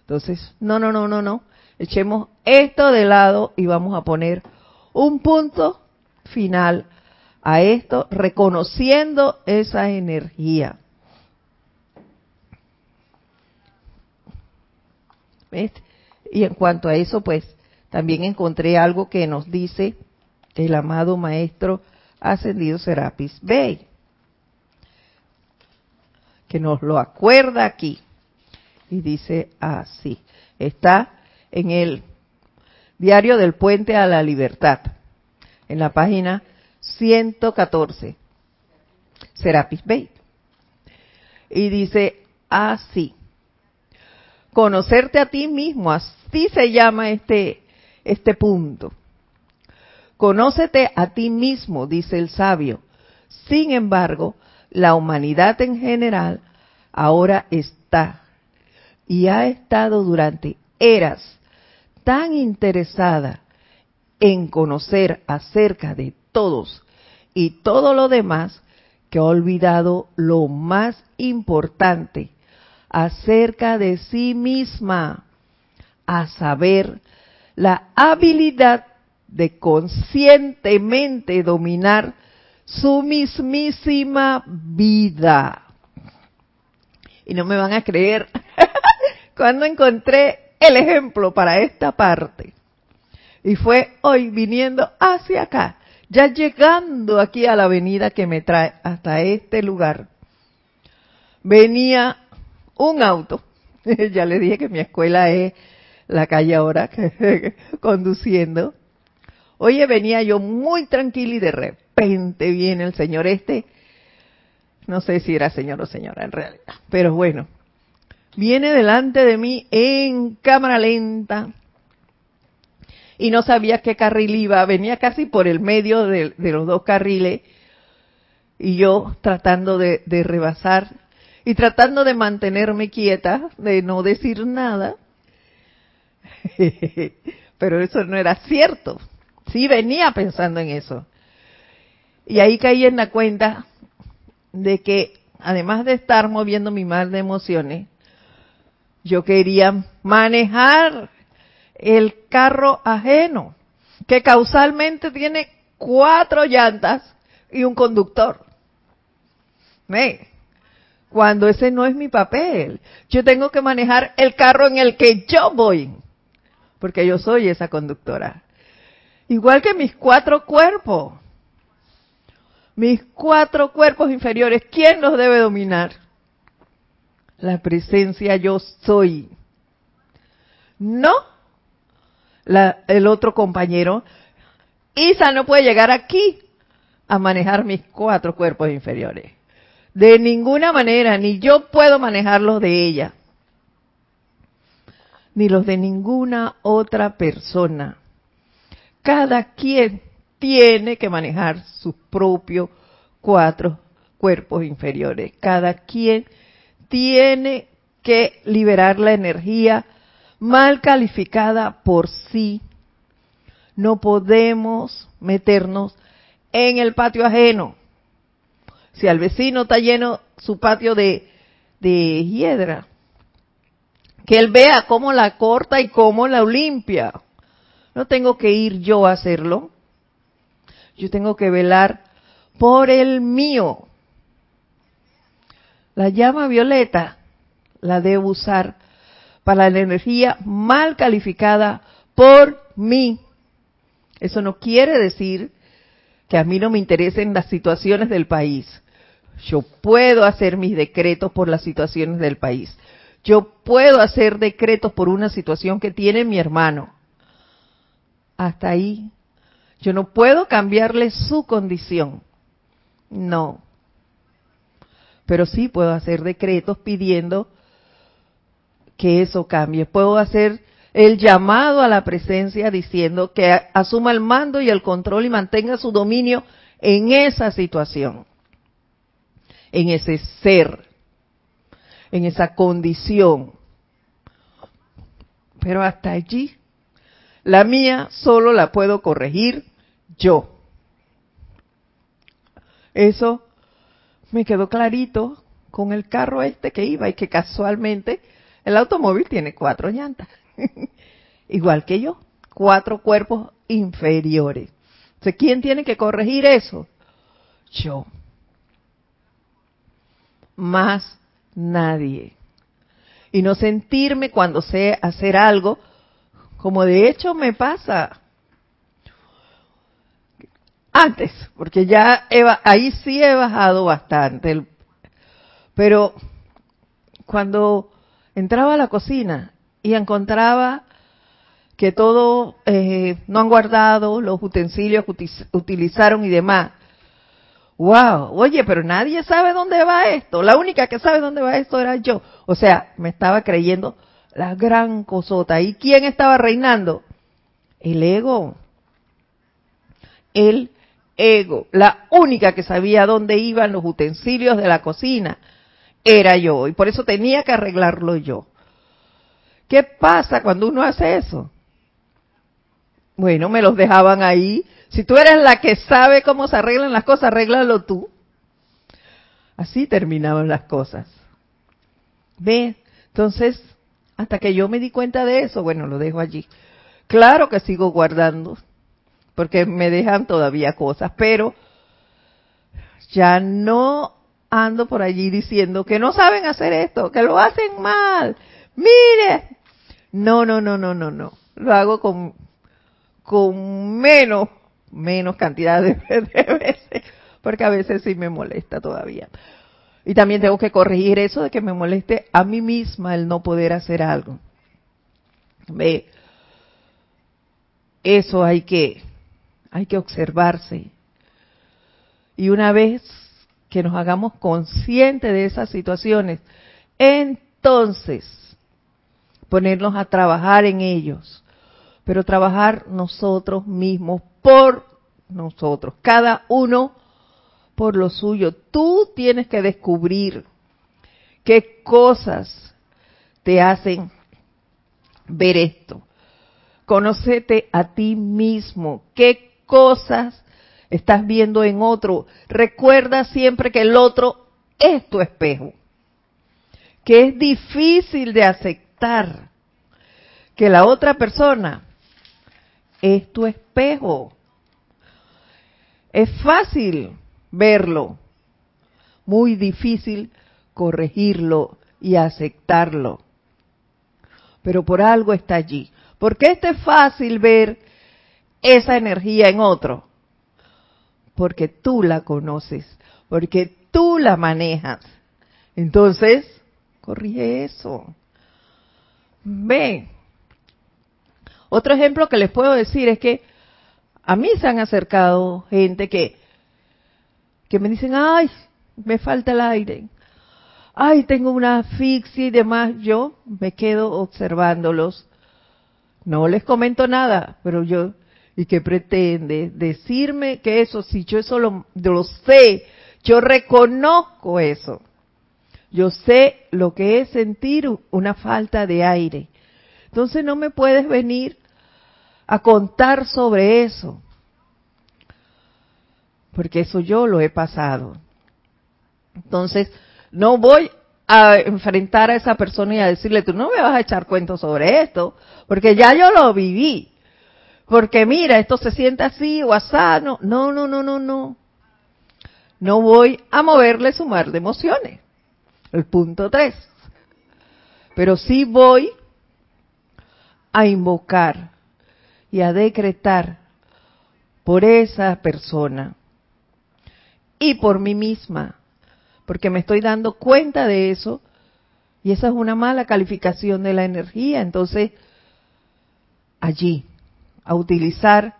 Entonces, no, no, no, no, no. Echemos esto de lado y vamos a poner un punto final a esto, reconociendo esa energía. Y en cuanto a eso, pues también encontré algo que nos dice el amado Maestro Ascendido Serapis Bey, que nos lo acuerda aquí. Y dice así, está en el Diario del Puente a la Libertad, en la página 114, Serapis Bey. Y dice así, conocerte a ti mismo, así se llama este, este punto. Conócete a ti mismo, dice el sabio. Sin embargo, la humanidad en general ahora está y ha estado durante eras tan interesada en conocer acerca de todos y todo lo demás que ha olvidado lo más importante acerca de sí misma, a saber, la habilidad de conscientemente dominar su mismísima vida. Y no me van a creer cuando encontré el ejemplo para esta parte. Y fue hoy viniendo hacia acá, ya llegando aquí a la avenida que me trae hasta este lugar. Venía un auto. ya le dije que mi escuela es la calle ahora, conduciendo. Oye, venía yo muy tranquila y de repente viene el señor este, no sé si era señor o señora en realidad, pero bueno, viene delante de mí en cámara lenta y no sabía qué carril iba, venía casi por el medio de, los dos carriles y yo tratando de rebasar y tratando de mantenerme quieta, de no decir nada. Pero eso no era cierto. Sí venía pensando en eso. Y ahí caí en la cuenta de que además de estar moviendo mi mar de emociones, yo quería manejar el carro ajeno, que causalmente tiene cuatro llantas y un conductor. ¿Me? cuando ese no es mi papel. Yo tengo que manejar el carro en el que yo voy, porque yo soy esa conductora. Igual que mis cuatro cuerpos. Mis cuatro cuerpos inferiores, ¿quién los debe dominar? La presencia yo soy. No el otro compañero. Isa no puede llegar aquí a manejar mis cuatro cuerpos inferiores. De ninguna manera, ni yo puedo manejarlos de ella, ni los de ninguna otra persona. Cada quien tiene que manejar sus propios cuatro cuerpos inferiores. Cada quien tiene que liberar la energía mal calificada por sí. No podemos meternos en el patio ajeno. Si al vecino está lleno su patio de, de hiedra, que él vea cómo la corta y cómo la limpia. No tengo que ir yo a hacerlo. Yo tengo que velar por el mío. La llama violeta la debo usar para la energía mal calificada por mí. Eso no quiere decir que a mí no me interesen las situaciones del país. Yo puedo hacer mis decretos por las situaciones del país. Yo puedo hacer decretos por una situación que tiene mi hermano. Hasta ahí. Yo no puedo cambiarle su condición. No. Pero sí puedo hacer decretos pidiendo que eso cambie. Puedo hacer el llamado a la presencia diciendo que asuma el mando y el control y mantenga su dominio en esa situación en ese ser, en esa condición. Pero hasta allí, la mía solo la puedo corregir yo. Eso me quedó clarito con el carro este que iba y que casualmente el automóvil tiene cuatro llantas. Igual que yo, cuatro cuerpos inferiores. Entonces, ¿quién tiene que corregir eso? Yo. Más nadie. Y no sentirme cuando sé hacer algo, como de hecho me pasa antes, porque ya ahí sí he bajado bastante. Pero cuando entraba a la cocina y encontraba que todo eh, no han guardado, los utensilios que utilizaron y demás. Wow, oye, pero nadie sabe dónde va esto. La única que sabe dónde va esto era yo. O sea, me estaba creyendo la gran cosota. ¿Y quién estaba reinando? El ego. El ego. La única que sabía dónde iban los utensilios de la cocina era yo. Y por eso tenía que arreglarlo yo. ¿Qué pasa cuando uno hace eso? Bueno, me los dejaban ahí. Si tú eres la que sabe cómo se arreglan las cosas, arréglalo tú. Así terminaban las cosas. ¿Ve? Entonces, hasta que yo me di cuenta de eso, bueno, lo dejo allí. Claro que sigo guardando, porque me dejan todavía cosas, pero ya no ando por allí diciendo que no saben hacer esto, que lo hacen mal. Mire, no, no, no, no, no, no. Lo hago con con menos, menos cantidad de, veces, porque a veces sí me molesta todavía. Y también tengo que corregir eso de que me moleste a mí misma el no poder hacer algo. Ve, eso hay que, hay que observarse. Y una vez que nos hagamos conscientes de esas situaciones, entonces ponernos a trabajar en ellos pero trabajar nosotros mismos por nosotros, cada uno por lo suyo. Tú tienes que descubrir qué cosas te hacen ver esto. Conócete a ti mismo, qué cosas estás viendo en otro. Recuerda siempre que el otro es tu espejo, que es difícil de aceptar que la otra persona es tu espejo. Es fácil verlo, muy difícil corregirlo y aceptarlo. Pero por algo está allí. ¿Por qué es fácil ver esa energía en otro? Porque tú la conoces, porque tú la manejas. Entonces, corrige eso. Ve, otro ejemplo que les puedo decir es que a mí se han acercado gente que, que me dicen, ay, me falta el aire, ay, tengo una asfixia y demás. Yo me quedo observándolos. No les comento nada, pero yo, ¿y qué pretende? Decirme que eso, si yo eso lo, lo sé, yo reconozco eso. Yo sé lo que es sentir una falta de aire. Entonces no me puedes venir a contar sobre eso, porque eso yo lo he pasado. Entonces, no voy a enfrentar a esa persona y a decirle, tú no me vas a echar cuentos sobre esto, porque ya yo lo viví. Porque mira, esto se siente así o. No, no, no, no, no. No voy a moverle su mar de emociones. El punto tres. Pero sí voy a invocar y a decretar por esa persona y por mí misma, porque me estoy dando cuenta de eso y esa es una mala calificación de la energía. Entonces, allí, a utilizar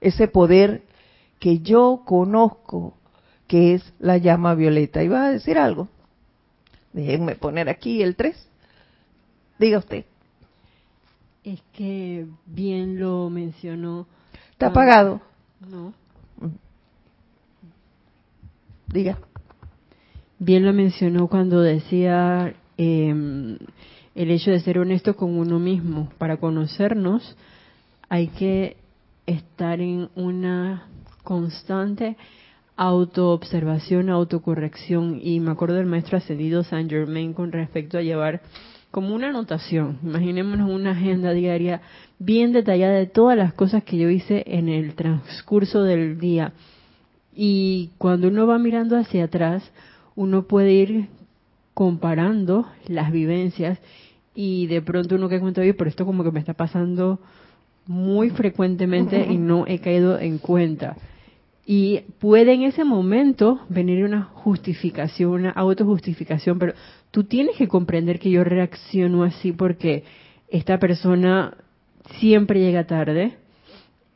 ese poder que yo conozco, que es la llama violeta. ¿Iba a decir algo? Déjenme poner aquí el 3. Diga usted. Es que bien lo mencionó. ¿Está apagado? No. Diga. Bien lo mencionó cuando decía em, el hecho de ser honesto con uno mismo. Para conocernos hay que estar en una constante autoobservación, autocorrección. Y me acuerdo del maestro ascendido Saint Germain con respecto a llevar como una anotación. Imaginémonos una agenda diaria bien detallada de todas las cosas que yo hice en el transcurso del día. Y cuando uno va mirando hacia atrás, uno puede ir comparando las vivencias y de pronto uno que cuenta, oye, pero esto como que me está pasando muy frecuentemente y no he caído en cuenta. Y puede en ese momento venir una justificación, una autojustificación, pero tú tienes que comprender que yo reacciono así porque esta persona siempre llega tarde,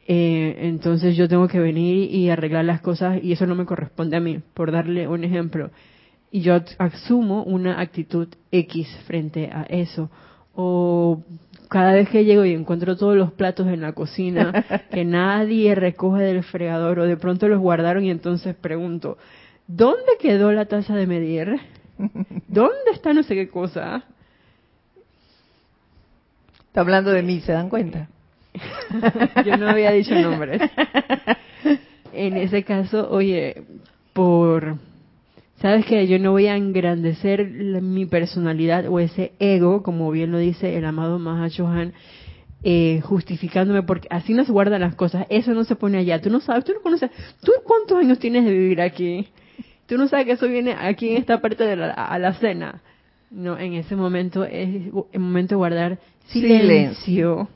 eh, entonces yo tengo que venir y arreglar las cosas y eso no me corresponde a mí, por darle un ejemplo. Y yo asumo una actitud X frente a eso. O cada vez que llego y encuentro todos los platos en la cocina que nadie recoge del fregador o de pronto los guardaron y entonces pregunto, ¿dónde quedó la taza de medir? ¿Dónde está no sé qué cosa? Está hablando de mí, ¿se dan cuenta? Yo no había dicho nombres. En ese caso, oye, por Sabes que yo no voy a engrandecer mi personalidad o ese ego, como bien lo dice el amado Mahashohan, eh, justificándome porque así no se guardan las cosas. Eso no se pone allá. Tú no sabes, tú no conoces. ¿Tú cuántos años tienes de vivir aquí? Tú no sabes que eso viene aquí en esta parte de la alacena. No, en ese momento es el momento de guardar silencio,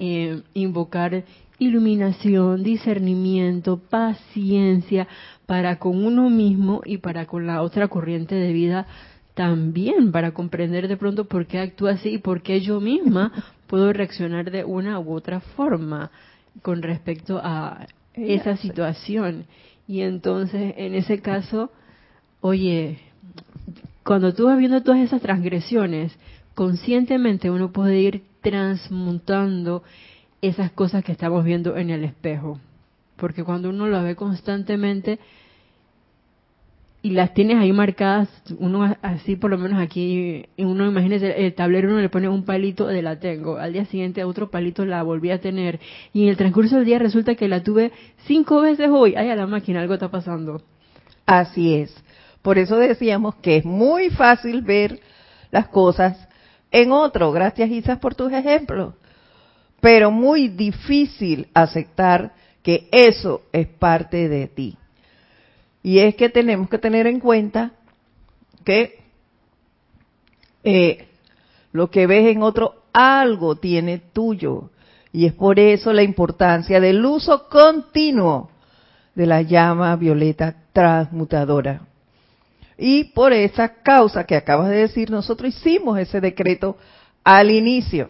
eh, invocar iluminación, discernimiento, paciencia, para con uno mismo y para con la otra corriente de vida también, para comprender de pronto por qué actúa así y por qué yo misma puedo reaccionar de una u otra forma con respecto a esa situación. Y entonces, en ese caso, oye, cuando tú vas viendo todas esas transgresiones, conscientemente uno puede ir transmutando esas cosas que estamos viendo en el espejo. Porque cuando uno lo ve constantemente, y las tienes ahí marcadas, uno así por lo menos aquí, uno imagínese el tablero, uno le pone un palito de la tengo, al día siguiente otro palito la volví a tener, y en el transcurso del día resulta que la tuve cinco veces hoy, ay a la máquina, algo está pasando. Así es, por eso decíamos que es muy fácil ver las cosas en otro, gracias Isas por tus ejemplos, pero muy difícil aceptar que eso es parte de ti. Y es que tenemos que tener en cuenta que eh, lo que ves en otro algo tiene tuyo. Y es por eso la importancia del uso continuo de la llama violeta transmutadora. Y por esa causa que acabas de decir, nosotros hicimos ese decreto al inicio,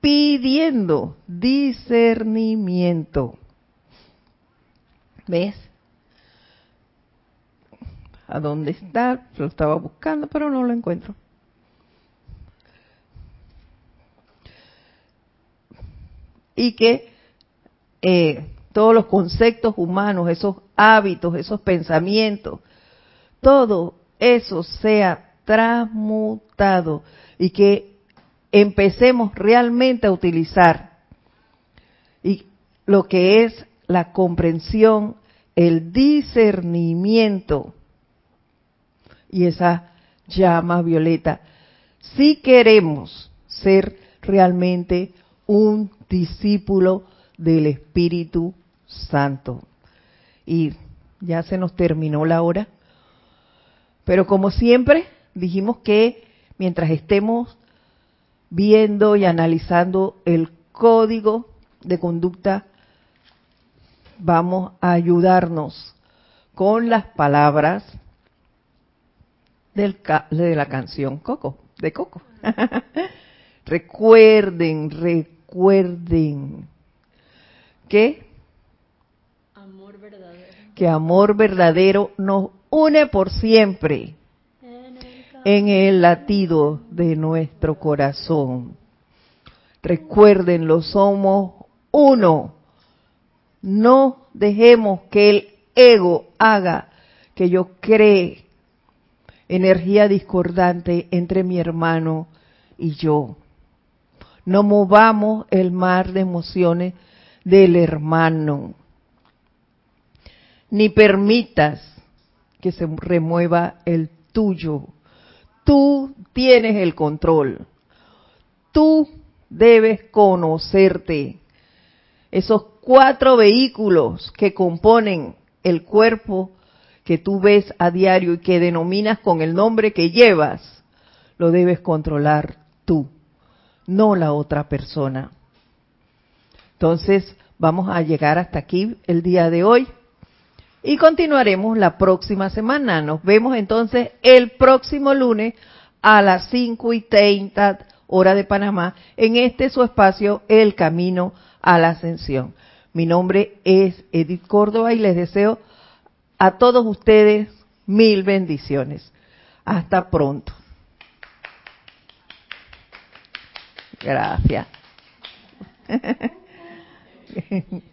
pidiendo discernimiento. ¿Ves? a dónde está, lo estaba buscando, pero no lo encuentro. Y que eh, todos los conceptos humanos, esos hábitos, esos pensamientos, todo eso sea transmutado y que empecemos realmente a utilizar y lo que es la comprensión, el discernimiento y esa llama violeta. Si queremos ser realmente un discípulo del Espíritu Santo. Y ya se nos terminó la hora. Pero como siempre, dijimos que mientras estemos viendo y analizando el código de conducta, vamos a ayudarnos con las palabras del, de la canción Coco, de Coco. recuerden, recuerden que amor verdadero. que amor verdadero nos une por siempre en el latido de nuestro corazón. Recuérdenlo, somos uno. No dejemos que el ego haga que yo cree energía discordante entre mi hermano y yo. No movamos el mar de emociones del hermano. ni permitas que se remueva el tuyo. Tú tienes el control. Tú debes conocerte. Esos cuatro vehículos que componen el cuerpo que tú ves a diario y que denominas con el nombre que llevas, lo debes controlar tú, no la otra persona. Entonces, vamos a llegar hasta aquí el día de hoy y continuaremos la próxima semana. Nos vemos entonces el próximo lunes a las 5 y 30 hora de Panamá en este su espacio El Camino a la Ascensión. Mi nombre es Edith Córdoba y les deseo a todos ustedes mil bendiciones. Hasta pronto. Gracias.